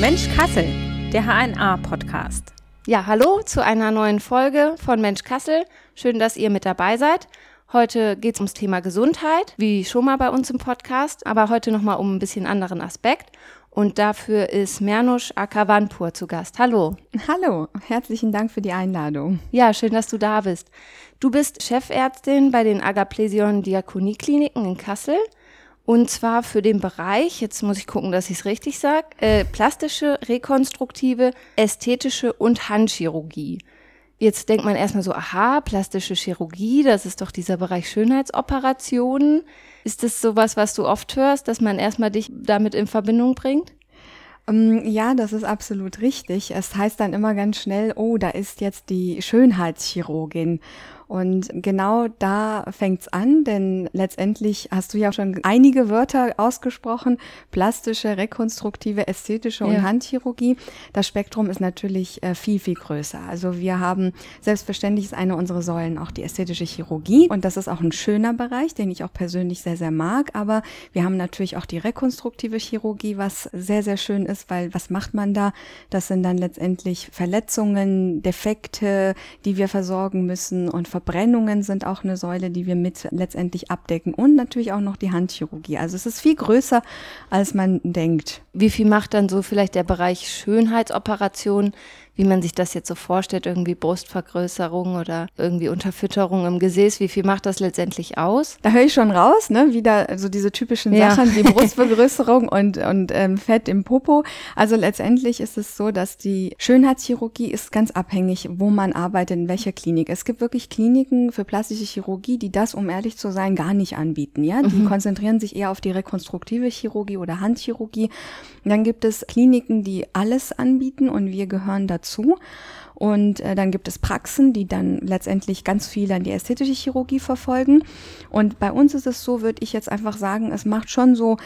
Mensch Kassel, der HNA-Podcast. Ja, hallo zu einer neuen Folge von Mensch Kassel. Schön, dass ihr mit dabei seid. Heute geht es ums Thema Gesundheit, wie schon mal bei uns im Podcast, aber heute nochmal um ein bisschen anderen Aspekt. Und dafür ist Mernush Akavanpur zu Gast. Hallo. Hallo, herzlichen Dank für die Einladung. Ja, schön, dass du da bist. Du bist Chefärztin bei den Agaplesion Diakoniekliniken in Kassel. Und zwar für den Bereich, jetzt muss ich gucken, dass ich es richtig sage, äh, plastische, rekonstruktive, ästhetische und Handchirurgie. Jetzt denkt man erstmal so, aha, plastische Chirurgie, das ist doch dieser Bereich Schönheitsoperationen. Ist das sowas, was du oft hörst, dass man erstmal dich damit in Verbindung bringt? Ähm, ja, das ist absolut richtig. Es heißt dann immer ganz schnell, oh, da ist jetzt die Schönheitschirurgin. Und genau da fängt's an, denn letztendlich hast du ja schon einige Wörter ausgesprochen, plastische, rekonstruktive, ästhetische und ja. Handchirurgie. Das Spektrum ist natürlich äh, viel, viel größer. Also wir haben, selbstverständlich ist eine unserer Säulen auch die ästhetische Chirurgie und das ist auch ein schöner Bereich, den ich auch persönlich sehr, sehr mag. Aber wir haben natürlich auch die rekonstruktive Chirurgie, was sehr, sehr schön ist, weil was macht man da? Das sind dann letztendlich Verletzungen, Defekte, die wir versorgen müssen und Verbrennungen sind auch eine Säule, die wir mit letztendlich abdecken und natürlich auch noch die Handchirurgie. Also es ist viel größer, als man denkt. Wie viel macht dann so vielleicht der Bereich Schönheitsoperation wie man sich das jetzt so vorstellt, irgendwie Brustvergrößerung oder irgendwie Unterfütterung im Gesäß, wie viel macht das letztendlich aus? Da höre ich schon raus, ne? Wieder so diese typischen ja. Sachen wie Brustvergrößerung und, und ähm, Fett im Popo. Also letztendlich ist es so, dass die Schönheitschirurgie ist ganz abhängig, wo man arbeitet, in welcher Klinik. Es gibt wirklich Kliniken für plastische Chirurgie, die das, um ehrlich zu sein, gar nicht anbieten. Ja, die mhm. konzentrieren sich eher auf die rekonstruktive Chirurgie oder Handchirurgie. Und dann gibt es Kliniken, die alles anbieten und wir gehören dazu dazu. Und äh, dann gibt es Praxen, die dann letztendlich ganz viel an die ästhetische Chirurgie verfolgen. Und bei uns ist es so, würde ich jetzt einfach sagen, es macht schon so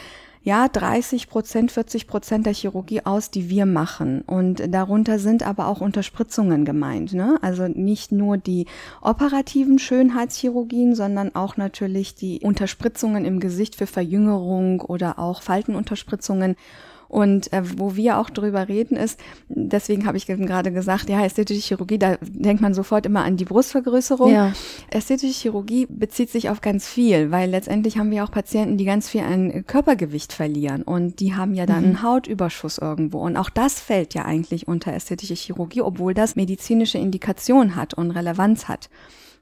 ja, 30 Prozent, 40 Prozent der Chirurgie aus, die wir machen. Und darunter sind aber auch Unterspritzungen gemeint. Ne? Also nicht nur die operativen Schönheitschirurgien, sondern auch natürlich die Unterspritzungen im Gesicht für Verjüngerung oder auch Faltenunterspritzungen. Und äh, wo wir auch drüber reden ist, deswegen habe ich gerade gesagt, ja, ästhetische Chirurgie, da denkt man sofort immer an die Brustvergrößerung. Ja. Ästhetische Chirurgie bezieht sich auf ganz viel, weil letztendlich haben wir auch Patienten, die ganz viel an Körpergewicht verlieren und die haben ja dann mhm. einen Hautüberschuss irgendwo. Und auch das fällt ja eigentlich unter ästhetische Chirurgie, obwohl das medizinische Indikation hat und Relevanz hat.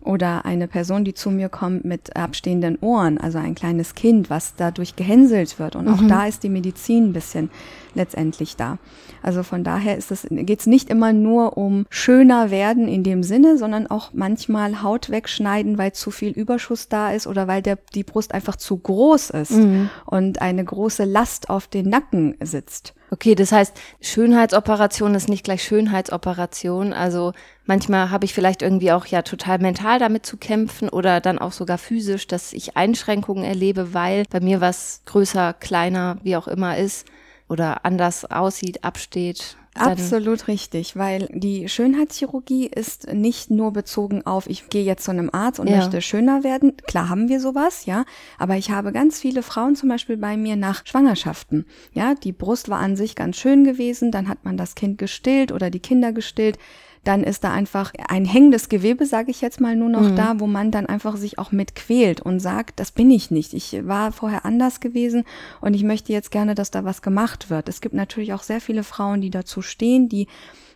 Oder eine Person, die zu mir kommt mit abstehenden Ohren, also ein kleines Kind, was dadurch gehänselt wird. Und auch mhm. da ist die Medizin ein bisschen letztendlich da. Also von daher ist es, geht es nicht immer nur um schöner werden in dem Sinne, sondern auch manchmal Haut wegschneiden, weil zu viel Überschuss da ist oder weil der, die Brust einfach zu groß ist mhm. und eine große Last auf den Nacken sitzt. Okay, das heißt, Schönheitsoperation ist nicht gleich Schönheitsoperation. Also manchmal habe ich vielleicht irgendwie auch ja total mental damit zu kämpfen oder dann auch sogar physisch, dass ich Einschränkungen erlebe, weil bei mir was größer, kleiner, wie auch immer ist oder anders aussieht, absteht. Absolut richtig, weil die Schönheitschirurgie ist nicht nur bezogen auf, ich gehe jetzt zu einem Arzt und ja. möchte schöner werden. Klar haben wir sowas, ja, aber ich habe ganz viele Frauen zum Beispiel bei mir nach Schwangerschaften. Ja, die Brust war an sich ganz schön gewesen, dann hat man das Kind gestillt oder die Kinder gestillt dann ist da einfach ein hängendes Gewebe, sage ich jetzt mal nur noch mhm. da, wo man dann einfach sich auch mit quält und sagt, das bin ich nicht. Ich war vorher anders gewesen und ich möchte jetzt gerne, dass da was gemacht wird. Es gibt natürlich auch sehr viele Frauen, die dazu stehen, die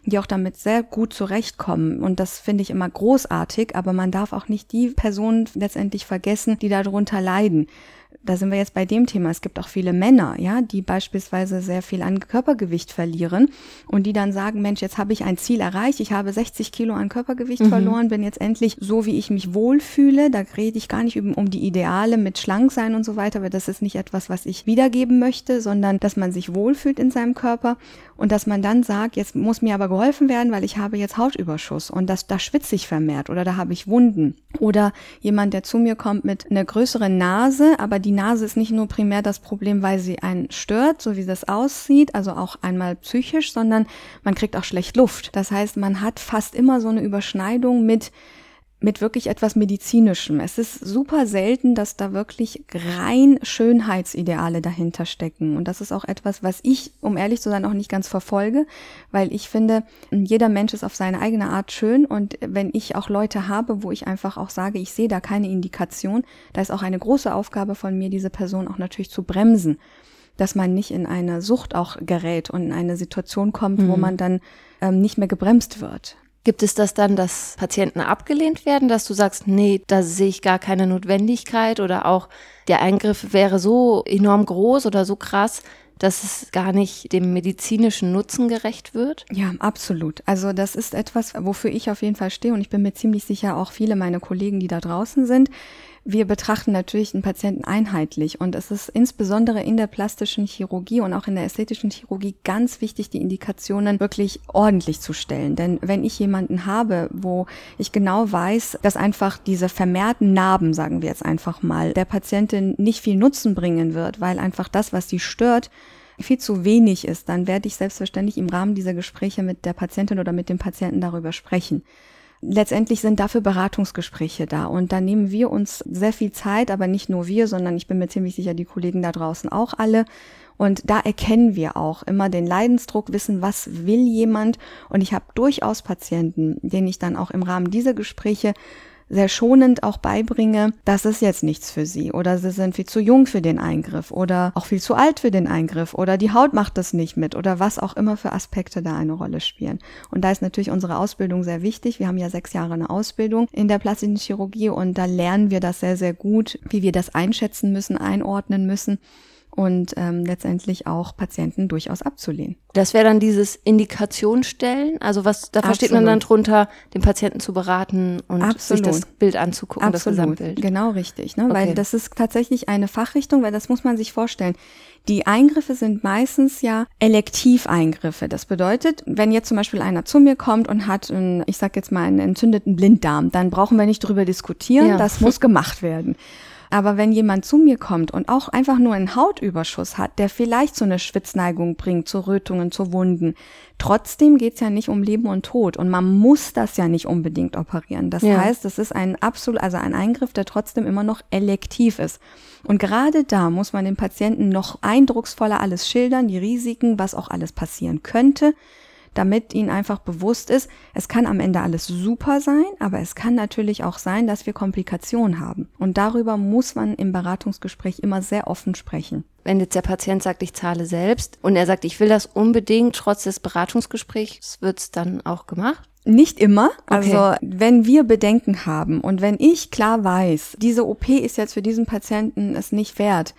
die auch damit sehr gut zurechtkommen. Und das finde ich immer großartig, aber man darf auch nicht die Personen letztendlich vergessen, die darunter leiden da sind wir jetzt bei dem Thema. Es gibt auch viele Männer, ja, die beispielsweise sehr viel an Körpergewicht verlieren und die dann sagen, Mensch, jetzt habe ich ein Ziel erreicht, ich habe 60 Kilo an Körpergewicht mhm. verloren, bin jetzt endlich so, wie ich mich wohlfühle. Da rede ich gar nicht um die Ideale mit schlank sein und so weiter, weil das ist nicht etwas, was ich wiedergeben möchte, sondern dass man sich wohlfühlt in seinem Körper und dass man dann sagt, jetzt muss mir aber geholfen werden, weil ich habe jetzt Hautüberschuss und das, da schwitze ich vermehrt oder da habe ich Wunden. Oder jemand, der zu mir kommt mit einer größeren Nase, aber die Nase ist nicht nur primär das Problem, weil sie einen stört, so wie das aussieht, also auch einmal psychisch, sondern man kriegt auch schlecht Luft. Das heißt, man hat fast immer so eine Überschneidung mit mit wirklich etwas Medizinischem. Es ist super selten, dass da wirklich rein Schönheitsideale dahinter stecken. Und das ist auch etwas, was ich, um ehrlich zu sein, auch nicht ganz verfolge, weil ich finde, jeder Mensch ist auf seine eigene Art schön. Und wenn ich auch Leute habe, wo ich einfach auch sage, ich sehe da keine Indikation, da ist auch eine große Aufgabe von mir, diese Person auch natürlich zu bremsen dass man nicht in eine Sucht auch gerät und in eine Situation kommt, mhm. wo man dann ähm, nicht mehr gebremst wird. Gibt es das dann, dass Patienten abgelehnt werden, dass du sagst, nee, da sehe ich gar keine Notwendigkeit oder auch der Eingriff wäre so enorm groß oder so krass, dass es gar nicht dem medizinischen Nutzen gerecht wird? Ja, absolut. Also das ist etwas, wofür ich auf jeden Fall stehe und ich bin mir ziemlich sicher auch viele meiner Kollegen, die da draußen sind wir betrachten natürlich den Patienten einheitlich und es ist insbesondere in der plastischen Chirurgie und auch in der ästhetischen Chirurgie ganz wichtig, die Indikationen wirklich ordentlich zu stellen. Denn wenn ich jemanden habe, wo ich genau weiß, dass einfach diese vermehrten Narben, sagen wir jetzt einfach mal, der Patientin nicht viel Nutzen bringen wird, weil einfach das, was sie stört, viel zu wenig ist, dann werde ich selbstverständlich im Rahmen dieser Gespräche mit der Patientin oder mit dem Patienten darüber sprechen letztendlich sind dafür Beratungsgespräche da. Und da nehmen wir uns sehr viel Zeit, aber nicht nur wir, sondern ich bin mir ziemlich sicher, die Kollegen da draußen auch alle. Und da erkennen wir auch immer den Leidensdruck, wissen, was will jemand. Und ich habe durchaus Patienten, denen ich dann auch im Rahmen dieser Gespräche sehr schonend auch beibringe, das ist jetzt nichts für sie oder sie sind viel zu jung für den Eingriff oder auch viel zu alt für den Eingriff oder die Haut macht das nicht mit oder was auch immer für Aspekte da eine Rolle spielen. Und da ist natürlich unsere Ausbildung sehr wichtig. Wir haben ja sechs Jahre eine Ausbildung in der plastischen Chirurgie und da lernen wir das sehr, sehr gut, wie wir das einschätzen müssen, einordnen müssen und ähm, letztendlich auch Patienten durchaus abzulehnen. Das wäre dann dieses Indikationsstellen, also was da versteht man dann drunter, den Patienten zu beraten und Absolut. sich das Bild anzugucken, Absolut. das Gesamtbild. Genau richtig, ne? Okay. weil das ist tatsächlich eine Fachrichtung, weil das muss man sich vorstellen. Die Eingriffe sind meistens ja Elektiveingriffe. Das bedeutet, wenn jetzt zum Beispiel einer zu mir kommt und hat, einen, ich sag jetzt mal, einen entzündeten Blinddarm, dann brauchen wir nicht drüber diskutieren, ja. das muss gemacht werden. Aber wenn jemand zu mir kommt und auch einfach nur einen Hautüberschuss hat, der vielleicht so eine Schwitzneigung bringt, zu Rötungen, zu Wunden, trotzdem geht's ja nicht um Leben und Tod und man muss das ja nicht unbedingt operieren. Das ja. heißt, es ist ein absolut, also ein Eingriff, der trotzdem immer noch elektiv ist. Und gerade da muss man den Patienten noch eindrucksvoller alles schildern, die Risiken, was auch alles passieren könnte damit ihnen einfach bewusst ist, es kann am Ende alles super sein, aber es kann natürlich auch sein, dass wir Komplikationen haben. Und darüber muss man im Beratungsgespräch immer sehr offen sprechen. Wenn jetzt der Patient sagt, ich zahle selbst und er sagt, ich will das unbedingt, trotz des Beratungsgesprächs, wird es dann auch gemacht? Nicht immer. Okay. Also wenn wir Bedenken haben und wenn ich klar weiß, diese OP ist jetzt für diesen Patienten es nicht wert,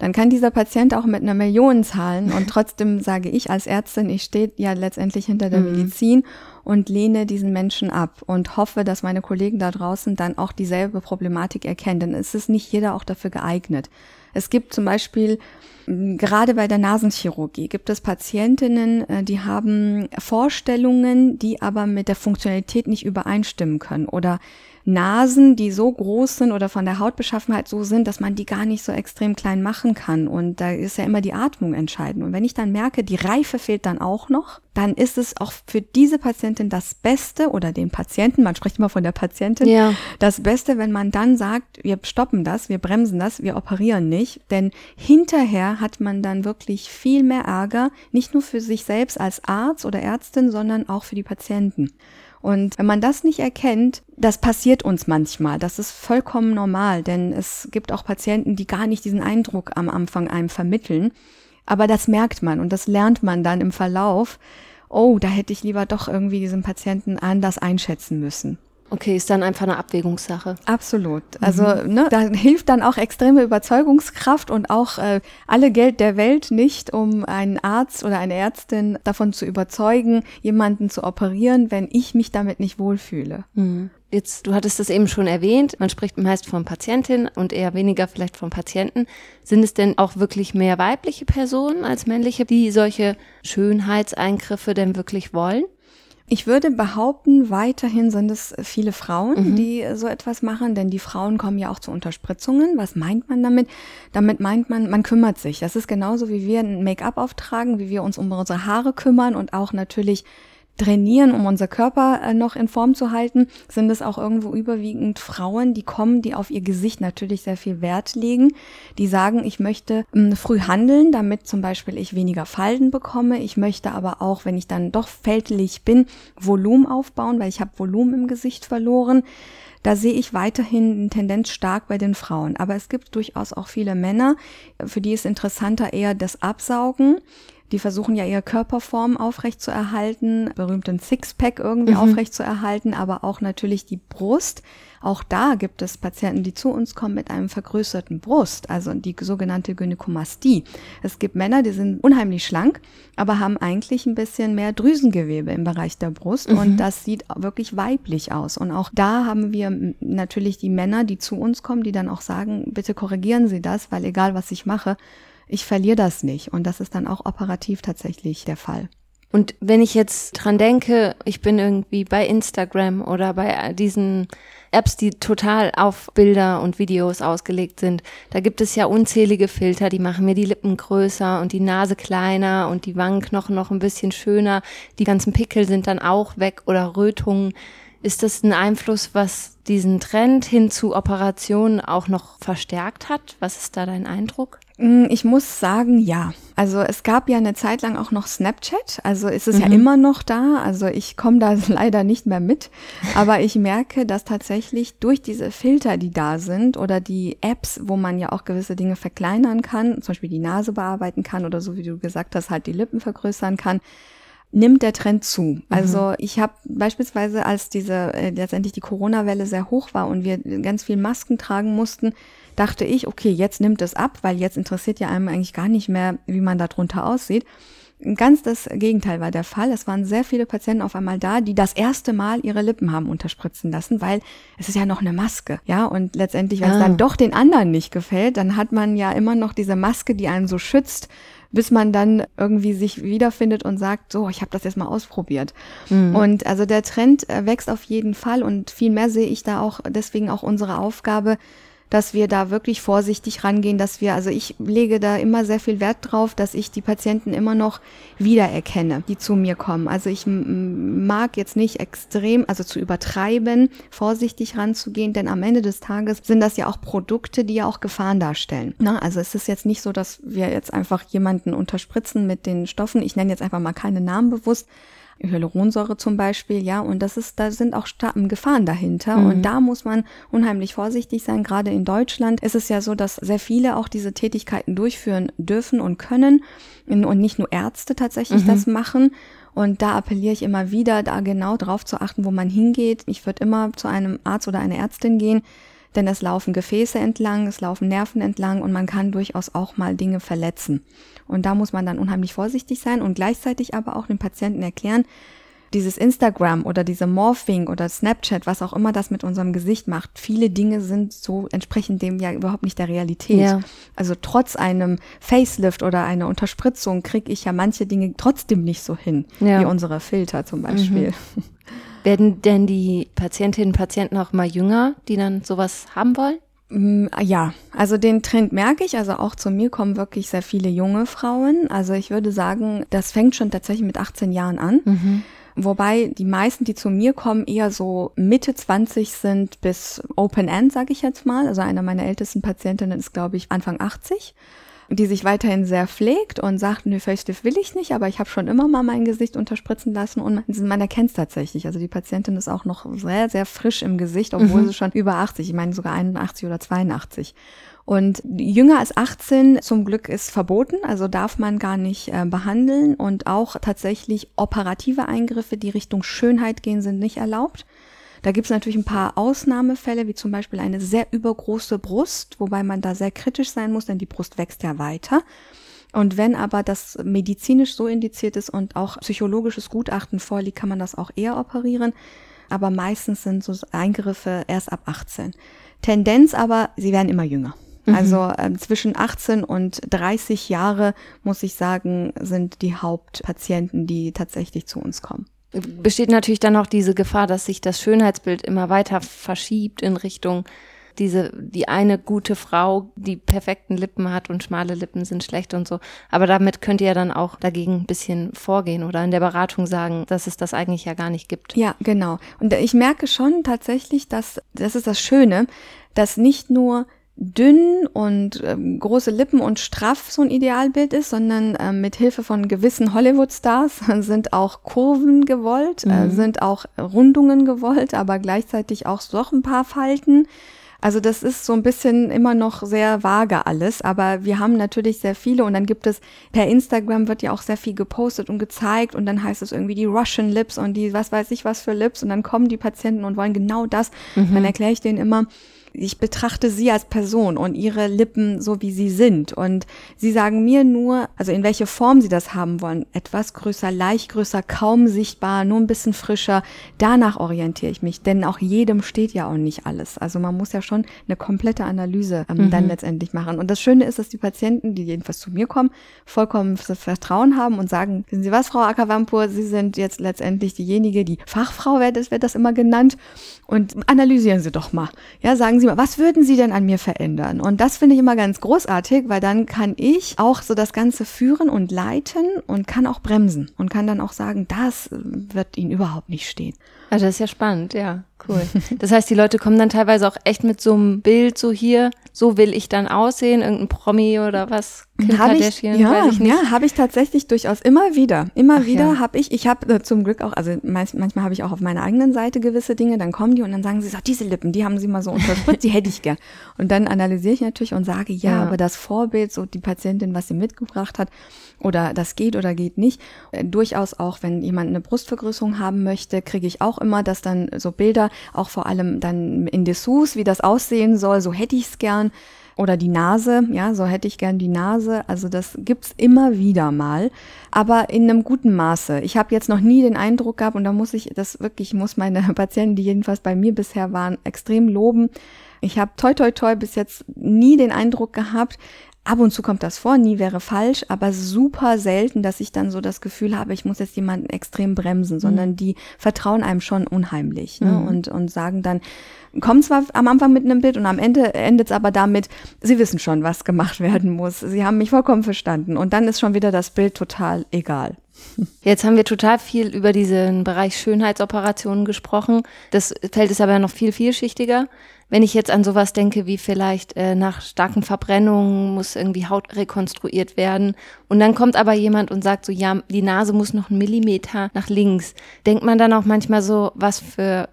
dann kann dieser Patient auch mit einer Million zahlen und trotzdem sage ich als Ärztin, ich stehe ja letztendlich hinter der mhm. Medizin und lehne diesen Menschen ab und hoffe, dass meine Kollegen da draußen dann auch dieselbe Problematik erkennen, denn es ist nicht jeder auch dafür geeignet. Es gibt zum Beispiel gerade bei der Nasenchirurgie gibt es Patientinnen, äh, die haben Vorstellungen, die aber mit der Funktionalität nicht übereinstimmen können oder Nasen, die so groß sind oder von der Hautbeschaffenheit so sind, dass man die gar nicht so extrem klein machen kann. Und da ist ja immer die Atmung entscheidend. Und wenn ich dann merke, die Reife fehlt dann auch noch, dann ist es auch für diese Patientin das Beste oder den Patienten, man spricht immer von der Patientin, ja. das Beste, wenn man dann sagt, wir stoppen das, wir bremsen das, wir operieren nicht. Denn hinterher hat man dann wirklich viel mehr Ärger, nicht nur für sich selbst als Arzt oder Ärztin, sondern auch für die Patienten. Und wenn man das nicht erkennt, das passiert uns manchmal. Das ist vollkommen normal, denn es gibt auch Patienten, die gar nicht diesen Eindruck am Anfang einem vermitteln. Aber das merkt man und das lernt man dann im Verlauf. Oh, da hätte ich lieber doch irgendwie diesen Patienten anders einschätzen müssen. Okay, ist dann einfach eine Abwägungssache. Absolut. Also mhm. ne, da hilft dann auch extreme Überzeugungskraft und auch äh, alle Geld der Welt nicht, um einen Arzt oder eine Ärztin davon zu überzeugen, jemanden zu operieren, wenn ich mich damit nicht wohlfühle. Mhm. Jetzt, du hattest das eben schon erwähnt, man spricht meist von Patientin und eher weniger vielleicht von Patienten. Sind es denn auch wirklich mehr weibliche Personen als männliche, die solche Schönheitseingriffe denn wirklich wollen? Ich würde behaupten, weiterhin sind es viele Frauen, mhm. die so etwas machen, denn die Frauen kommen ja auch zu Unterspritzungen. Was meint man damit? Damit meint man, man kümmert sich. Das ist genauso wie wir ein Make-up auftragen, wie wir uns um unsere Haare kümmern und auch natürlich trainieren, um unser Körper äh, noch in Form zu halten, sind es auch irgendwo überwiegend Frauen, die kommen, die auf ihr Gesicht natürlich sehr viel Wert legen, die sagen, ich möchte mh, früh handeln, damit zum Beispiel ich weniger Falten bekomme. Ich möchte aber auch, wenn ich dann doch fältlich bin, Volumen aufbauen, weil ich habe Volumen im Gesicht verloren. Da sehe ich weiterhin eine Tendenz stark bei den Frauen. Aber es gibt durchaus auch viele Männer, für die ist interessanter eher das Absaugen. Die versuchen ja ihre Körperform aufrecht zu erhalten, berühmten Sixpack irgendwie mhm. aufrecht zu erhalten, aber auch natürlich die Brust. Auch da gibt es Patienten, die zu uns kommen mit einem vergrößerten Brust, also die sogenannte Gynäkomastie. Es gibt Männer, die sind unheimlich schlank, aber haben eigentlich ein bisschen mehr Drüsengewebe im Bereich der Brust mhm. und das sieht wirklich weiblich aus. Und auch da haben wir natürlich die Männer, die zu uns kommen, die dann auch sagen, bitte korrigieren Sie das, weil egal was ich mache, ich verliere das nicht. Und das ist dann auch operativ tatsächlich der Fall. Und wenn ich jetzt dran denke, ich bin irgendwie bei Instagram oder bei diesen Apps, die total auf Bilder und Videos ausgelegt sind, da gibt es ja unzählige Filter, die machen mir die Lippen größer und die Nase kleiner und die Wangenknochen noch ein bisschen schöner. Die ganzen Pickel sind dann auch weg oder Rötungen. Ist das ein Einfluss, was diesen Trend hin zu Operationen auch noch verstärkt hat? Was ist da dein Eindruck? Mm, ich muss sagen, ja. Also es gab ja eine Zeit lang auch noch Snapchat, also ist es mhm. ja immer noch da. Also ich komme da leider nicht mehr mit, aber ich merke, dass tatsächlich durch diese Filter, die da sind oder die Apps, wo man ja auch gewisse Dinge verkleinern kann, zum Beispiel die Nase bearbeiten kann oder so wie du gesagt hast, halt die Lippen vergrößern kann, nimmt der Trend zu. Mhm. Also ich habe beispielsweise, als diese äh, letztendlich die Corona-Welle sehr hoch war und wir ganz viel Masken tragen mussten, dachte ich, okay, jetzt nimmt es ab, weil jetzt interessiert ja einem eigentlich gar nicht mehr, wie man da drunter aussieht. Ganz das Gegenteil war der Fall. Es waren sehr viele Patienten auf einmal da, die das erste Mal ihre Lippen haben unterspritzen lassen, weil es ist ja noch eine Maske. Ja, und letztendlich, wenn es dann doch den anderen nicht gefällt, dann hat man ja immer noch diese Maske, die einen so schützt, bis man dann irgendwie sich wiederfindet und sagt, so, ich habe das jetzt mal ausprobiert. Mhm. Und also der Trend äh, wächst auf jeden Fall und viel mehr sehe ich da auch deswegen auch unsere Aufgabe, dass wir da wirklich vorsichtig rangehen, dass wir, also ich lege da immer sehr viel Wert drauf, dass ich die Patienten immer noch wiedererkenne, die zu mir kommen. Also ich mag jetzt nicht extrem, also zu übertreiben, vorsichtig ranzugehen, denn am Ende des Tages sind das ja auch Produkte, die ja auch Gefahren darstellen. Na, also es ist jetzt nicht so, dass wir jetzt einfach jemanden unterspritzen mit den Stoffen. Ich nenne jetzt einfach mal keine Namen bewusst, Hyaluronsäure zum Beispiel, ja, und das ist, da sind auch Gefahren dahinter mhm. und da muss man unheimlich vorsichtig sein. Gerade in Deutschland ist es ja so, dass sehr viele auch diese Tätigkeiten durchführen dürfen und können und nicht nur Ärzte tatsächlich mhm. das machen. Und da appelliere ich immer wieder, da genau drauf zu achten, wo man hingeht. Ich würde immer zu einem Arzt oder einer Ärztin gehen, denn es laufen Gefäße entlang, es laufen Nerven entlang und man kann durchaus auch mal Dinge verletzen. Und da muss man dann unheimlich vorsichtig sein und gleichzeitig aber auch den Patienten erklären, dieses Instagram oder diese Morphing oder Snapchat, was auch immer das mit unserem Gesicht macht, viele Dinge sind so entsprechend dem ja überhaupt nicht der Realität. Ja. Also trotz einem Facelift oder einer Unterspritzung kriege ich ja manche Dinge trotzdem nicht so hin, ja. wie unsere Filter zum Beispiel. Mhm. Werden denn die Patientinnen und Patienten auch mal jünger, die dann sowas haben wollen? Mm, ja, also den Trend merke ich. Also auch zu mir kommen wirklich sehr viele junge Frauen. Also ich würde sagen, das fängt schon tatsächlich mit 18 Jahren an. Mhm. Wobei die meisten, die zu mir kommen, eher so Mitte 20 sind bis Open End, sage ich jetzt mal. Also einer meiner ältesten Patientinnen ist, glaube ich, Anfang 80 die sich weiterhin sehr pflegt und sagt, nö, Facelift will ich nicht, aber ich habe schon immer mal mein Gesicht unterspritzen lassen und man, man erkennt es tatsächlich. Also die Patientin ist auch noch sehr, sehr frisch im Gesicht, obwohl mhm. sie schon über 80, ich meine sogar 81 oder 82. Und jünger als 18 zum Glück ist verboten, also darf man gar nicht äh, behandeln und auch tatsächlich operative Eingriffe, die Richtung Schönheit gehen, sind nicht erlaubt. Da gibt es natürlich ein paar Ausnahmefälle, wie zum Beispiel eine sehr übergroße Brust, wobei man da sehr kritisch sein muss, denn die Brust wächst ja weiter. Und wenn aber das medizinisch so indiziert ist und auch psychologisches Gutachten vorliegt, kann man das auch eher operieren. Aber meistens sind so Eingriffe erst ab 18. Tendenz aber, sie werden immer jünger. Mhm. Also äh, zwischen 18 und 30 Jahre, muss ich sagen, sind die Hauptpatienten, die tatsächlich zu uns kommen besteht natürlich dann auch diese Gefahr, dass sich das Schönheitsbild immer weiter verschiebt in Richtung diese, die eine gute Frau, die perfekten Lippen hat und schmale Lippen sind schlecht und so. Aber damit könnt ihr dann auch dagegen ein bisschen vorgehen oder in der Beratung sagen, dass es das eigentlich ja gar nicht gibt. Ja, genau. Und ich merke schon tatsächlich, dass, das ist das Schöne, dass nicht nur dünn und ähm, große Lippen und straff so ein Idealbild ist, sondern ähm, mit Hilfe von gewissen Hollywood-Stars sind auch Kurven gewollt, äh, mhm. äh, sind auch Rundungen gewollt, aber gleichzeitig auch doch ein paar Falten. Also das ist so ein bisschen immer noch sehr vage alles, aber wir haben natürlich sehr viele und dann gibt es per Instagram wird ja auch sehr viel gepostet und gezeigt und dann heißt es irgendwie die Russian Lips und die was weiß ich was für Lips und dann kommen die Patienten und wollen genau das. Mhm. Dann erkläre ich denen immer, ich betrachte sie als Person und ihre Lippen so, wie sie sind. Und sie sagen mir nur, also in welche Form sie das haben wollen. Etwas größer, leicht größer, kaum sichtbar, nur ein bisschen frischer. Danach orientiere ich mich, denn auch jedem steht ja auch nicht alles. Also man muss ja schon eine komplette Analyse ähm, mhm. dann letztendlich machen. Und das Schöne ist, dass die Patienten, die jedenfalls zu mir kommen, vollkommen Vertrauen haben und sagen, wissen Sie was, Frau Ackerwampur, Sie sind jetzt letztendlich diejenige, die Fachfrau wird, das wird das immer genannt. Und analysieren Sie doch mal. Ja, sagen Sie mal, was würden Sie denn an mir verändern? Und das finde ich immer ganz großartig, weil dann kann ich auch so das Ganze führen und leiten und kann auch bremsen und kann dann auch sagen, das wird Ihnen überhaupt nicht stehen. Also das ist ja spannend, ja. Cool. Das heißt, die Leute kommen dann teilweise auch echt mit so einem Bild so hier, so will ich dann aussehen, irgendein Promi oder was? Kim hab ich, ja, ich ja, habe ich tatsächlich durchaus immer wieder. Immer Ach, wieder ja. habe ich, ich habe äh, zum Glück auch, also manchmal habe ich auch auf meiner eigenen Seite gewisse Dinge, dann kommen die und dann sagen sie, so, diese Lippen, die haben sie mal so unterspritzt, die hätte ich gern. Und dann analysiere ich natürlich und sage, ja, ja, aber das Vorbild, so die Patientin, was sie mitgebracht hat, oder das geht oder geht nicht. Äh, durchaus auch, wenn jemand eine Brustvergrößerung haben möchte, kriege ich auch immer, dass dann so Bilder, auch vor allem dann in Dessous, wie das aussehen soll, so hätte ich es gern. Oder die Nase, ja, so hätte ich gern die Nase. Also das gibt's immer wieder mal, aber in einem guten Maße. Ich habe jetzt noch nie den Eindruck gehabt, und da muss ich das wirklich, muss meine Patienten, die jedenfalls bei mir bisher waren, extrem loben. Ich habe toi toi toi bis jetzt nie den Eindruck gehabt, Ab und zu kommt das vor, nie wäre falsch, aber super selten, dass ich dann so das Gefühl habe, ich muss jetzt jemanden extrem bremsen, mhm. sondern die vertrauen einem schon unheimlich ne? Mhm. und, und sagen dann, kommen zwar am Anfang mit einem Bild und am Ende endet es aber damit, sie wissen schon, was gemacht werden muss. Sie haben mich vollkommen verstanden und dann ist schon wieder das Bild total egal. Jetzt haben wir total viel über diesen Bereich Schönheitsoperationen gesprochen. Das Feld ist aber noch viel vielschichtiger. Wenn ich jetzt an sowas denke, wie vielleicht äh, nach starken Verbrennungen muss irgendwie Haut rekonstruiert werden und dann kommt aber jemand und sagt so, ja, die Nase muss noch einen Millimeter nach links. Denkt man dann auch manchmal so, was für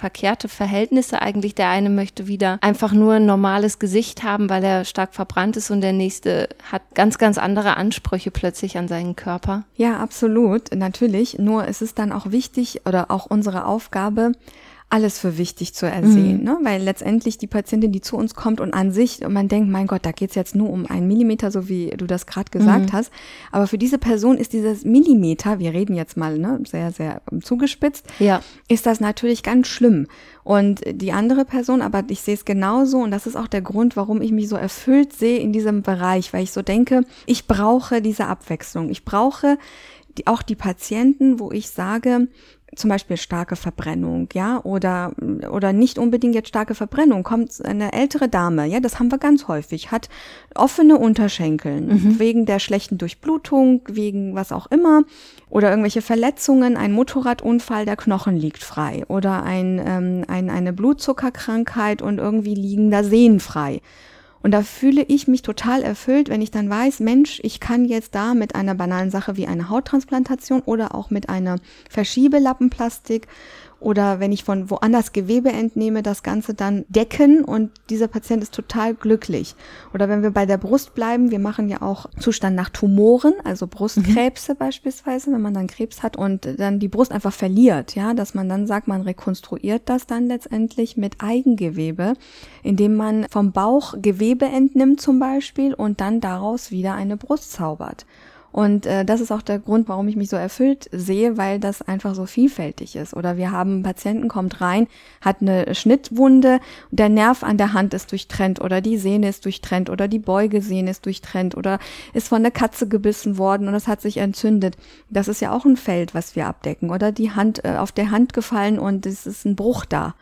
verkehrte Verhältnisse eigentlich. Der eine möchte wieder einfach nur ein normales Gesicht haben, weil er stark verbrannt ist und der nächste hat ganz, ganz andere Ansprüche plötzlich an seinen Körper. Ja, absolut, natürlich. Nur ist es dann auch wichtig oder auch unsere Aufgabe, alles für wichtig zu ersehen, mhm. ne? weil letztendlich die Patientin, die zu uns kommt und an sich, und man denkt, mein Gott, da geht's jetzt nur um einen Millimeter, so wie du das gerade gesagt mhm. hast, aber für diese Person ist dieses Millimeter, wir reden jetzt mal ne, sehr, sehr zugespitzt, ja. ist das natürlich ganz schlimm. Und die andere Person, aber ich sehe es genauso und das ist auch der Grund, warum ich mich so erfüllt sehe in diesem Bereich, weil ich so denke, ich brauche diese Abwechslung. Ich brauche die, auch die Patienten, wo ich sage, zum Beispiel starke Verbrennung, ja, oder, oder nicht unbedingt jetzt starke Verbrennung, kommt eine ältere Dame, ja, das haben wir ganz häufig, hat offene Unterschenkeln, mhm. wegen der schlechten Durchblutung, wegen was auch immer, oder irgendwelche Verletzungen, ein Motorradunfall, der Knochen liegt frei, oder ein, ähm, ein, eine Blutzuckerkrankheit und irgendwie liegen da Sehnen frei. Und da fühle ich mich total erfüllt, wenn ich dann weiß, Mensch, ich kann jetzt da mit einer banalen Sache wie einer Hauttransplantation oder auch mit einer Verschiebelappenplastik oder wenn ich von woanders Gewebe entnehme, das Ganze dann decken und dieser Patient ist total glücklich. Oder wenn wir bei der Brust bleiben, wir machen ja auch Zustand nach Tumoren, also Brustkrebse mhm. beispielsweise, wenn man dann Krebs hat und dann die Brust einfach verliert, ja, dass man dann sagt, man rekonstruiert das dann letztendlich mit Eigengewebe, indem man vom Bauch Gewebe entnimmt zum Beispiel und dann daraus wieder eine Brust zaubert. Und äh, das ist auch der Grund, warum ich mich so erfüllt sehe, weil das einfach so vielfältig ist. Oder wir haben einen Patienten, kommt rein, hat eine Schnittwunde, der Nerv an der Hand ist durchtrennt oder die Sehne ist durchtrennt oder die Beugesehne ist durchtrennt oder ist von der Katze gebissen worden und es hat sich entzündet. Das ist ja auch ein Feld, was wir abdecken. Oder die Hand äh, auf der Hand gefallen und es ist ein Bruch da.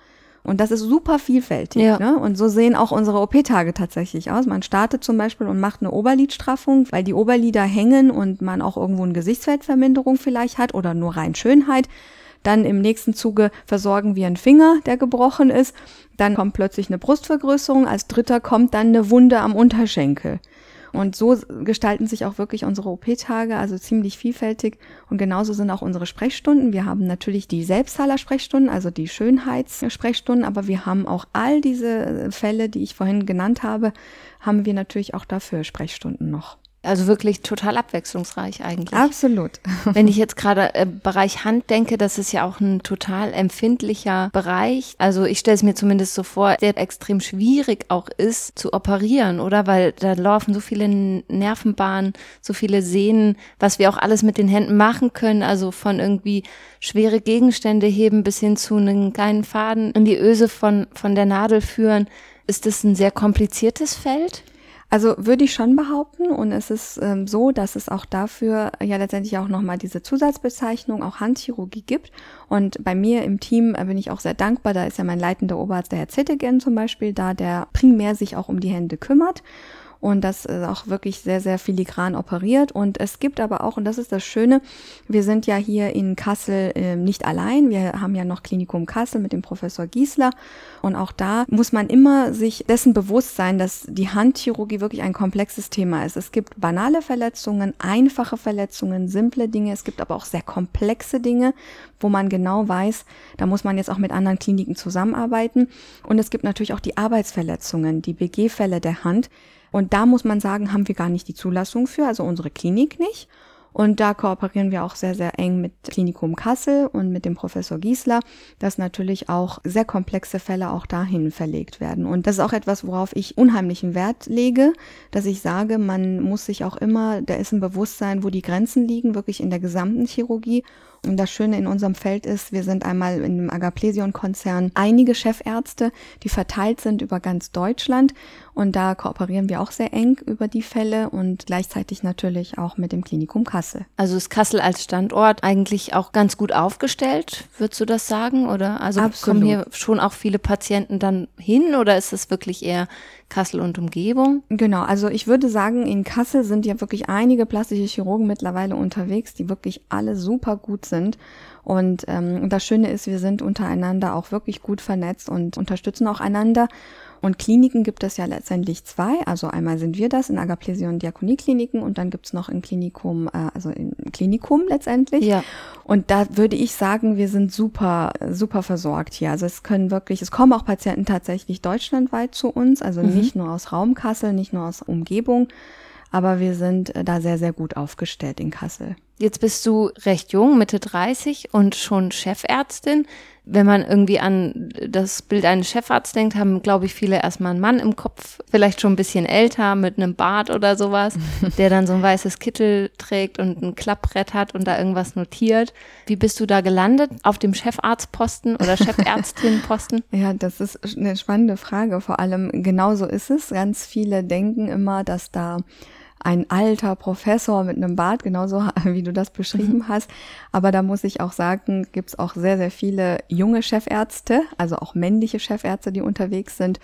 Und das ist super vielfältig. Ja. Ne? Und so sehen auch unsere OP-Tage tatsächlich aus. Man startet zum Beispiel und macht eine Oberlidstraffung, weil die Oberlider hängen und man auch irgendwo eine Gesichtsfeldverminderung vielleicht hat oder nur rein Schönheit. Dann im nächsten Zuge versorgen wir einen Finger, der gebrochen ist. Dann kommt plötzlich eine Brustvergrößerung. Als dritter kommt dann eine Wunde am Unterschenkel. Und so gestalten sich auch wirklich unsere OP-Tage, also ziemlich vielfältig. Und genauso sind auch unsere Sprechstunden. Wir haben natürlich die Selbstzahler-Sprechstunden, also die Schönheitssprechstunden, aber wir haben auch all diese Fälle, die ich vorhin genannt habe, haben wir natürlich auch dafür Sprechstunden noch. Also wirklich total abwechslungsreich eigentlich. Absolut. Wenn ich jetzt gerade äh, Bereich Hand denke, das ist ja auch ein total empfindlicher Bereich. Also ich stelle es mir zumindest so vor, der extrem schwierig auch ist zu operieren, oder? Weil da laufen so viele Nervenbahnen, so viele Sehnen, was wir auch alles mit den Händen machen können. Also von irgendwie schwere Gegenstände heben bis hin zu einem kleinen Faden in die Öse von, von der Nadel führen. Ist das ein sehr kompliziertes Feld? Also würde ich schon behaupten und es ist ähm, so, dass es auch dafür ja letztendlich auch nochmal diese Zusatzbezeichnung, auch Handchirurgie gibt. Und bei mir im Team äh, bin ich auch sehr dankbar, da ist ja mein leitender Oberarzt, der Herr Zittegen zum Beispiel, da der primär sich auch um die Hände kümmert und das ist auch wirklich sehr, sehr filigran operiert. Und es gibt aber auch, und das ist das Schöne, wir sind ja hier in Kassel äh, nicht allein. Wir haben ja noch Klinikum Kassel mit dem Professor Giesler. Und auch da muss man immer sich dessen bewusst sein, dass die Handchirurgie wirklich ein komplexes Thema ist. Es gibt banale Verletzungen, einfache Verletzungen, simple Dinge. Es gibt aber auch sehr komplexe Dinge, wo man genau weiß, da muss man jetzt auch mit anderen Kliniken zusammenarbeiten. Und es gibt natürlich auch die Arbeitsverletzungen, die BG-Fälle der Hand und da muss man sagen, haben wir gar nicht die Zulassung für, also unsere Klinik nicht. Und da kooperieren wir auch sehr, sehr eng mit Klinikum Kassel und mit dem Professor Giesler, dass natürlich auch sehr komplexe Fälle auch dahin verlegt werden. Und das ist auch etwas, worauf ich unheimlichen Wert lege, dass ich sage, man muss sich auch immer, da ist ein Bewusstsein, wo die Grenzen liegen, wirklich in der gesamten Chirurgie. Und das Schöne in unserem Feld ist, wir sind einmal in dem Agaplesion-Konzern einige Chefärzte, die verteilt sind über ganz Deutschland. Und da kooperieren wir auch sehr eng über die Fälle und gleichzeitig natürlich auch mit dem Klinikum Kassel. Also ist Kassel als Standort eigentlich auch ganz gut aufgestellt, würdest du das sagen? Oder also Absolut. kommen hier schon auch viele Patienten dann hin oder ist es wirklich eher Kassel und Umgebung? Genau, also ich würde sagen, in Kassel sind ja wirklich einige plastische Chirurgen mittlerweile unterwegs, die wirklich alle super gut sind. Und ähm, das Schöne ist, wir sind untereinander auch wirklich gut vernetzt und unterstützen auch einander. Und Kliniken gibt es ja letztendlich zwei. Also einmal sind wir das in Agaplesion und Diakoniekliniken und dann gibt's noch im Klinikum, äh, also im Klinikum letztendlich. Ja. Und da würde ich sagen, wir sind super, super versorgt hier. Also es können wirklich, es kommen auch Patienten tatsächlich deutschlandweit zu uns, also mhm. nicht nur aus Raum Kassel, nicht nur aus Umgebung, aber wir sind äh, da sehr, sehr gut aufgestellt in Kassel. Jetzt bist du recht jung, Mitte 30 und schon Chefärztin. Wenn man irgendwie an das Bild eines Chefarztes denkt, haben, glaube ich, viele erstmal einen Mann im Kopf, vielleicht schon ein bisschen älter, mit einem Bart oder sowas, der dann so ein weißes Kittel trägt und ein Klappbrett hat und da irgendwas notiert. Wie bist du da gelandet? Auf dem Chefarztposten oder Chefärztinposten? ja, das ist eine spannende Frage. Vor allem, genauso ist es. Ganz viele denken immer, dass da ein alter Professor mit einem Bart, genauso wie du das beschrieben mhm. hast. Aber da muss ich auch sagen, gibt's auch sehr, sehr viele junge Chefärzte, also auch männliche Chefärzte, die unterwegs sind.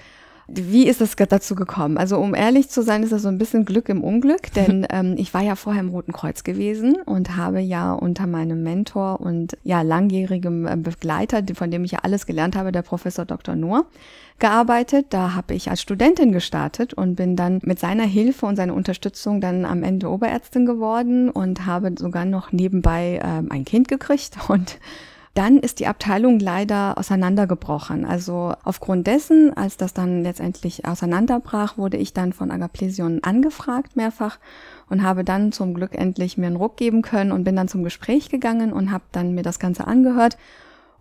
Wie ist es dazu gekommen? Also um ehrlich zu sein, ist das so ein bisschen Glück im Unglück, denn ähm, ich war ja vorher im Roten Kreuz gewesen und habe ja unter meinem Mentor und ja langjährigem äh, Begleiter, von dem ich ja alles gelernt habe, der Professor Dr. Noor, gearbeitet. Da habe ich als Studentin gestartet und bin dann mit seiner Hilfe und seiner Unterstützung dann am Ende Oberärztin geworden und habe sogar noch nebenbei äh, ein Kind gekriegt und dann ist die Abteilung leider auseinandergebrochen. Also aufgrund dessen, als das dann letztendlich auseinanderbrach, wurde ich dann von Agaplesion angefragt mehrfach und habe dann zum Glück endlich mir einen Ruck geben können und bin dann zum Gespräch gegangen und habe dann mir das Ganze angehört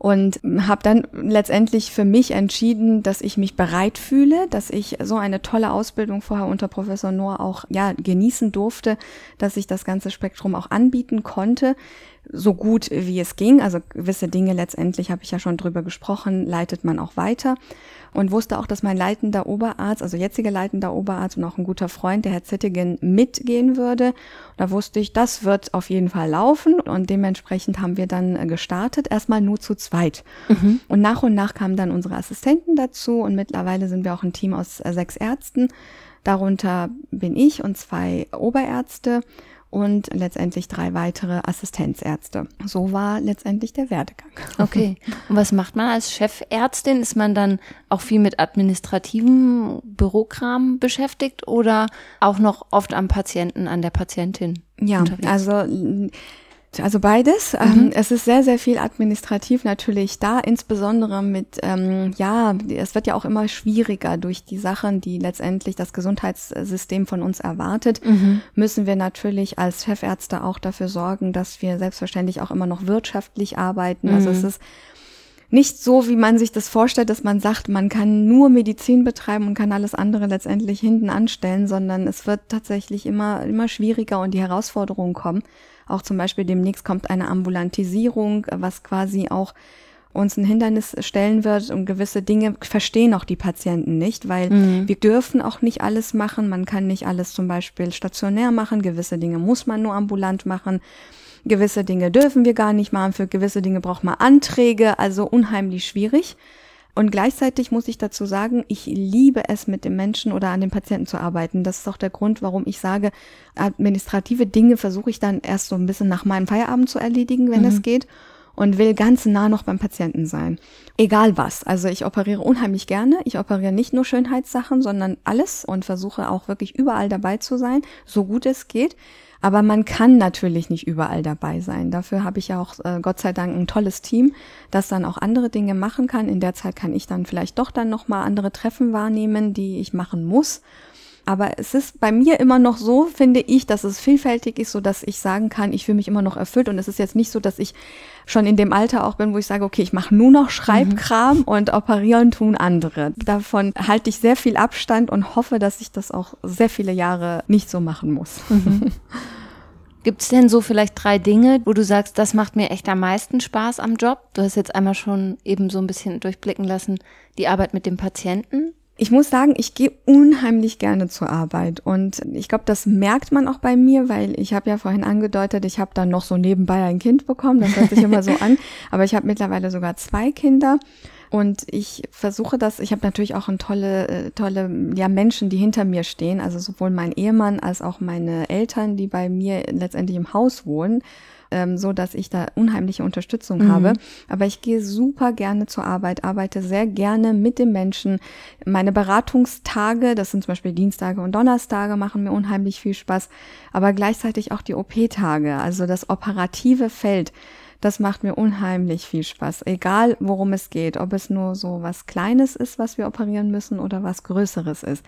und habe dann letztendlich für mich entschieden, dass ich mich bereit fühle, dass ich so eine tolle Ausbildung vorher unter Professor Noor auch ja genießen durfte, dass ich das ganze Spektrum auch anbieten konnte. so gut wie es ging. Also gewisse Dinge letztendlich habe ich ja schon drüber gesprochen, leitet man auch weiter und wusste auch, dass mein leitender Oberarzt, also jetziger leitender Oberarzt und auch ein guter Freund, der Herr Zittigen, mitgehen würde. Da wusste ich, das wird auf jeden Fall laufen und dementsprechend haben wir dann äh, gestartet, erstmal nur zu zweit. Mhm. Und nach und nach kamen dann unsere Assistenten dazu und mittlerweile sind wir auch ein Team aus äh, sechs Ärzten. Darunter bin ich und zwei Oberärzte und letztendlich drei weitere Assistenzärzte. So war letztendlich der Werdegang. Okay. Und was macht man als Chefärztin? Ist man dann auch viel mit administrativem Bürokram beschäftigt oder auch noch oft am Patienten, an der Patientin? Ja, unterwegs? also also beides. Ähm, mhm. es ist sehr, sehr viel administrativ natürlich da, insbesondere mit, ähm, ja, es wird ja auch immer schwieriger durch die Sachen, die letztendlich das Gesundheitssystem von uns erwartet, mhm. müssen wir natürlich als Chefärzte auch dafür sorgen, dass wir selbstverständlich auch immer noch wirtschaftlich arbeiten. Also mhm. Also es ist nicht so, wie man sich das vorstellt, dass man sagt, man kann nur Medizin betreiben und kann alles andere letztendlich hinten anstellen, sondern es wird tatsächlich immer, immer schwieriger und die Herausforderungen kommen. Auch zum Beispiel demnächst kommt eine Ambulantisierung, was quasi auch uns ein Hindernis stellen wird und gewisse Dinge verstehen auch die Patienten nicht, weil mhm. wir dürfen auch nicht alles machen. Man kann nicht alles zum Beispiel stationär machen. Gewisse Dinge muss man nur ambulant machen. Gewisse Dinge dürfen wir gar nicht machen. Für gewisse Dinge braucht man Anträge. Also unheimlich schwierig. Und gleichzeitig muss ich dazu sagen, ich liebe es, mit dem Menschen oder an den Patienten zu arbeiten. Das ist auch der Grund, warum ich sage, administrative Dinge versuche ich dann erst so ein bisschen nach meinem Feierabend zu erledigen, wenn mhm. es geht. Und will ganz nah noch beim Patienten sein. Egal was. Also ich operiere unheimlich gerne. Ich operiere nicht nur Schönheitssachen, sondern alles und versuche auch wirklich überall dabei zu sein, so gut es geht. Aber man kann natürlich nicht überall dabei sein. Dafür habe ich ja auch äh, Gott sei Dank ein tolles Team, das dann auch andere Dinge machen kann. In der Zeit kann ich dann vielleicht doch dann noch mal andere Treffen wahrnehmen, die ich machen muss. Aber es ist bei mir immer noch so, finde ich, dass es vielfältig ist, so dass ich sagen kann, ich fühle mich immer noch erfüllt. Und es ist jetzt nicht so, dass ich schon in dem Alter auch bin, wo ich sage, okay, ich mache nur noch Schreibkram mhm. und operieren tun andere. Davon halte ich sehr viel Abstand und hoffe, dass ich das auch sehr viele Jahre nicht so machen muss. Mhm. Gibt es denn so vielleicht drei Dinge, wo du sagst, das macht mir echt am meisten Spaß am Job? Du hast jetzt einmal schon eben so ein bisschen durchblicken lassen, die Arbeit mit dem Patienten. Ich muss sagen, ich gehe unheimlich gerne zur Arbeit und ich glaube, das merkt man auch bei mir, weil ich habe ja vorhin angedeutet, ich habe dann noch so nebenbei ein Kind bekommen, das hört sich immer so an, aber ich habe mittlerweile sogar zwei Kinder und ich versuche das, ich habe natürlich auch ein tolle, äh, tolle ja, Menschen, die hinter mir stehen, also sowohl mein Ehemann als auch meine Eltern, die bei mir letztendlich im Haus wohnen, ähm, so dass ich da unheimliche Unterstützung mhm. habe. Aber ich gehe super gerne zur Arbeit, arbeite sehr gerne mit den Menschen. Meine Beratungstage, das sind zum Beispiel Dienstage und Donnerstage, machen mir unheimlich viel Spaß, aber gleichzeitig auch die OP-Tage, also das operative Feld das macht mir unheimlich viel Spaß. Egal, worum es geht. Ob es nur so was Kleines ist, was wir operieren müssen oder was Größeres ist.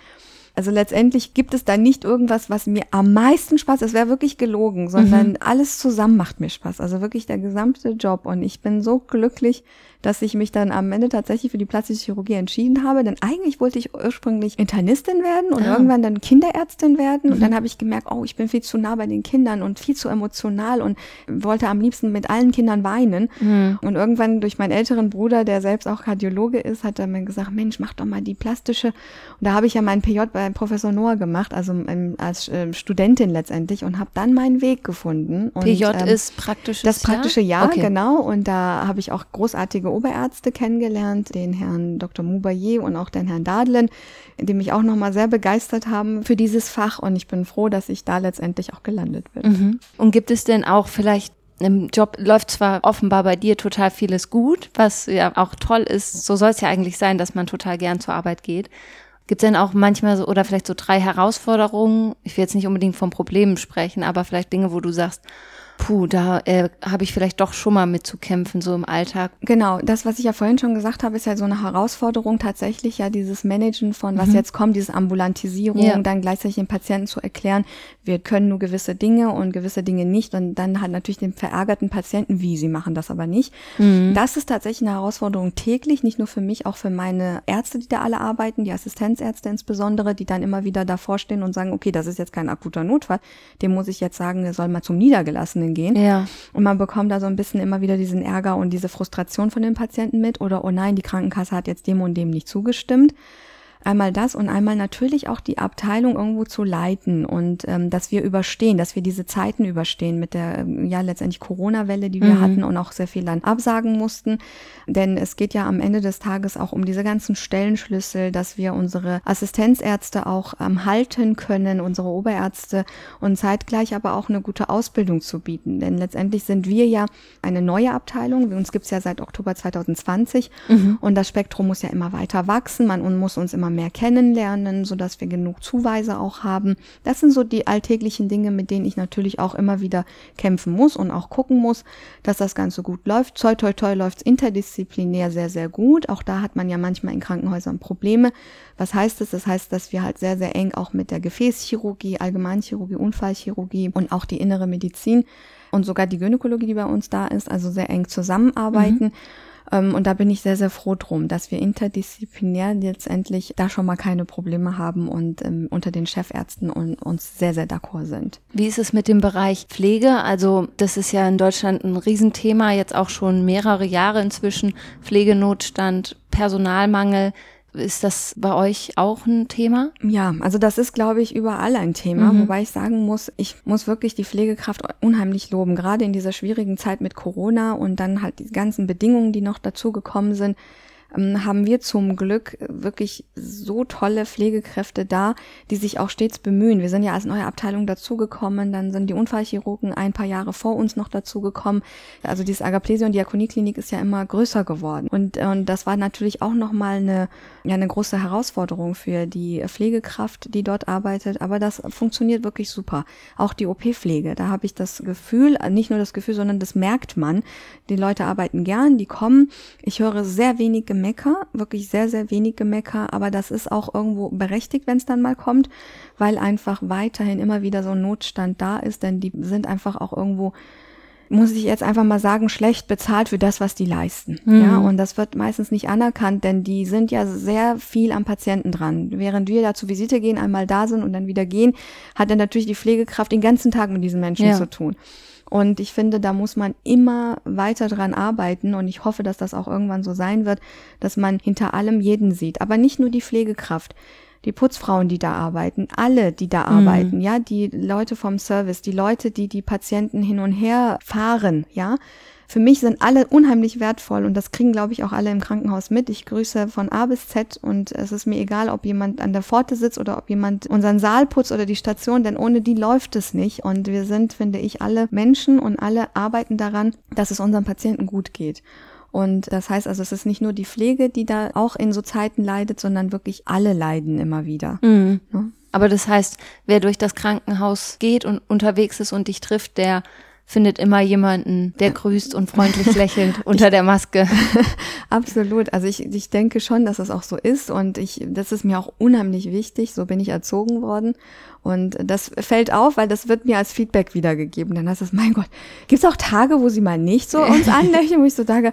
Also letztendlich gibt es da nicht irgendwas, was mir am meisten Spaß, es wäre wirklich gelogen, sondern mhm. alles zusammen macht mir Spaß. Also wirklich der gesamte Job. Und ich bin so glücklich, dass ich mich dann am Ende tatsächlich für die plastische Chirurgie entschieden habe. Denn eigentlich wollte ich ursprünglich Internistin werden und ah. irgendwann dann Kinderärztin werden. Mhm. Und dann habe ich gemerkt, oh, ich bin viel zu nah bei den Kindern und viel zu emotional und wollte am liebsten mit allen Kindern weinen. Mhm. Und irgendwann durch meinen älteren Bruder, der selbst auch Kardiologe ist, hat er mir gesagt, Mensch, mach doch mal die plastische. Und da habe ich ja meinen PJ bei Professor Noah gemacht, also als äh, Studentin letztendlich und habe dann meinen Weg gefunden. Und, PJ ähm, ist praktisches Das praktische Jahr, okay. genau. Und da habe ich auch großartige Oberärzte kennengelernt, den Herrn Dr. Moubayer und auch den Herrn Dadlen, die mich auch nochmal sehr begeistert haben für dieses Fach. Und ich bin froh, dass ich da letztendlich auch gelandet bin. Mhm. Und gibt es denn auch vielleicht im Job läuft zwar offenbar bei dir total vieles gut, was ja auch toll ist. So soll es ja eigentlich sein, dass man total gern zur Arbeit geht. Gibt es denn auch manchmal so oder vielleicht so drei Herausforderungen? Ich will jetzt nicht unbedingt von Problemen sprechen, aber vielleicht Dinge, wo du sagst, puh, da äh, habe ich vielleicht doch schon mal mit zu kämpfen, so im Alltag. Genau, das, was ich ja vorhin schon gesagt habe, ist ja so eine Herausforderung tatsächlich ja dieses Managen von, was mhm. jetzt kommt, diese Ambulantisierung, ja. dann gleichzeitig den Patienten zu erklären, wir können nur gewisse Dinge und gewisse Dinge nicht und dann hat natürlich den verärgerten Patienten, wie sie machen das aber nicht. Mhm. Das ist tatsächlich eine Herausforderung täglich, nicht nur für mich, auch für meine Ärzte, die da alle arbeiten, die Assistenzärzte insbesondere, die dann immer wieder davor stehen und sagen, okay, das ist jetzt kein akuter Notfall, dem muss ich jetzt sagen, er soll mal zum Niedergelassenen Einzelnen gehen. Ja. Und man bekommt da so ein bisschen immer wieder diesen Ärger und diese Frustration von den Patienten mit oder oh nein, die Krankenkasse hat jetzt dem und dem nicht zugestimmt. Einmal das und einmal natürlich auch die Abteilung irgendwo zu leiten und ähm, dass wir überstehen, dass wir diese Zeiten überstehen mit der ähm, ja letztendlich Corona-Welle, die wir mhm. hatten und auch sehr viel dann absagen mussten. Denn es geht ja am Ende des Tages auch um diese ganzen Stellenschlüssel, dass wir unsere Assistenzärzte auch ähm, halten können, unsere Oberärzte und zeitgleich aber auch eine gute Ausbildung zu bieten. Denn letztendlich sind wir ja eine neue Abteilung. Uns gibt's ja seit Oktober 2020 mhm. und das Spektrum muss ja immer weiter wachsen. Man muss uns immer mehr kennenlernen, so dass wir genug Zuweise auch haben. Das sind so die alltäglichen Dinge, mit denen ich natürlich auch immer wieder kämpfen muss und auch gucken muss, dass das Ganze gut läuft. Toi, toi, toi läuft's interdisziplinär sehr, sehr gut. Auch da hat man ja manchmal in Krankenhäusern Probleme. Was heißt das? Das heißt, dass wir halt sehr, sehr eng auch mit der Gefäßchirurgie, Allgemeinchirurgie, Unfallchirurgie und auch die innere Medizin und sogar die Gynäkologie, die bei uns da ist, also sehr eng zusammenarbeiten. Mhm. Ähm, und da bin ich sehr, sehr froh drum, dass wir interdisziplinär letztendlich da schon mal keine Probleme haben und ähm, unter den Chefärzten und uns sehr, sehr d'accord sind. Wie ist es mit dem Bereich Pflege? Also das ist ja in Deutschland ein Riesenthema, jetzt auch schon mehrere Jahre inzwischen. Pflegenotstand, Personalmangel. Ist das bei euch auch ein Thema? Ja, also das ist, glaube ich, überall ein Thema, mhm. wobei ich sagen muss, ich muss wirklich die Pflegekraft unheimlich loben, gerade in dieser schwierigen Zeit mit Corona und dann halt die ganzen Bedingungen, die noch dazu gekommen sind haben wir zum Glück wirklich so tolle Pflegekräfte da, die sich auch stets bemühen. Wir sind ja als neue Abteilung dazugekommen, dann sind die Unfallchirurgen ein paar Jahre vor uns noch dazugekommen. Also dieses Agaplesion Diakonieklinik ist ja immer größer geworden. Und, und das war natürlich auch nochmal eine, ja, eine große Herausforderung für die Pflegekraft, die dort arbeitet. Aber das funktioniert wirklich super. Auch die OP-Pflege, da habe ich das Gefühl, nicht nur das Gefühl, sondern das merkt man. Die Leute arbeiten gern, die kommen. Ich höre sehr wenig Gemecker, wirklich sehr, sehr wenig Gemecker, aber das ist auch irgendwo berechtigt, wenn es dann mal kommt, weil einfach weiterhin immer wieder so ein Notstand da ist, denn die sind einfach auch irgendwo muss ich jetzt einfach mal sagen, schlecht bezahlt für das, was die leisten. Mhm. Ja, und das wird meistens nicht anerkannt, denn die sind ja sehr viel am Patienten dran. Während wir da zur Visite gehen, einmal da sind und dann wieder gehen, hat dann natürlich die Pflegekraft den ganzen Tag mit diesen Menschen ja. zu tun. Und ich finde, da muss man immer weiter dran arbeiten und ich hoffe, dass das auch irgendwann so sein wird, dass man hinter allem jeden sieht. Aber nicht nur die Pflegekraft, die Putzfrauen, die da arbeiten, alle, die da mhm. arbeiten, ja, die Leute vom Service, die Leute, die die Patienten hin und her fahren, ja, für mich sind alle unheimlich wertvoll und das kriegen, glaube ich, auch alle im Krankenhaus mit. Ich grüße von A bis Z und es ist mir egal, ob jemand an der Pforte sitzt oder ob jemand unseren Saal putzt oder die Station, denn ohne die läuft es nicht. Und wir sind, finde ich, alle Menschen und alle arbeiten daran, dass es unseren Patienten gut geht. Und das heißt also, es ist nicht nur die Pflege, die da auch in so Zeiten leidet, sondern wirklich alle leiden immer wieder. Mhm. Ja? Aber das heißt, wer durch das Krankenhaus geht und unterwegs ist und dich trifft, der findet immer jemanden, der grüßt und freundlich lächelt unter der Maske. Absolut. Also ich, ich denke schon, dass es auch so ist und ich, das ist mir auch unheimlich wichtig. So bin ich erzogen worden. Und das fällt auf, weil das wird mir als Feedback wiedergegeben. Dann heißt es, mein Gott, gibt es auch Tage, wo sie mal nicht so uns anlächeln, wo ich so sage,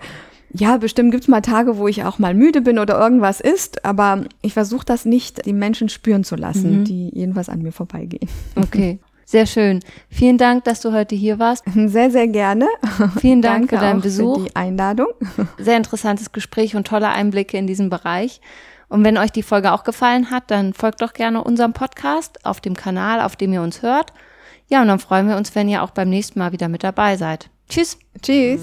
ja, bestimmt gibt's mal Tage, wo ich auch mal müde bin oder irgendwas ist, aber ich versuche das nicht die Menschen spüren zu lassen, mhm. die jedenfalls an mir vorbeigehen. Okay. Sehr schön. Vielen Dank, dass du heute hier warst. Sehr, sehr gerne. Vielen Dank für deinen Besuch. Für die Einladung. Sehr interessantes Gespräch und tolle Einblicke in diesen Bereich. Und wenn euch die Folge auch gefallen hat, dann folgt doch gerne unserem Podcast auf dem Kanal, auf dem ihr uns hört. Ja, und dann freuen wir uns, wenn ihr auch beim nächsten Mal wieder mit dabei seid. Tschüss. Tschüss.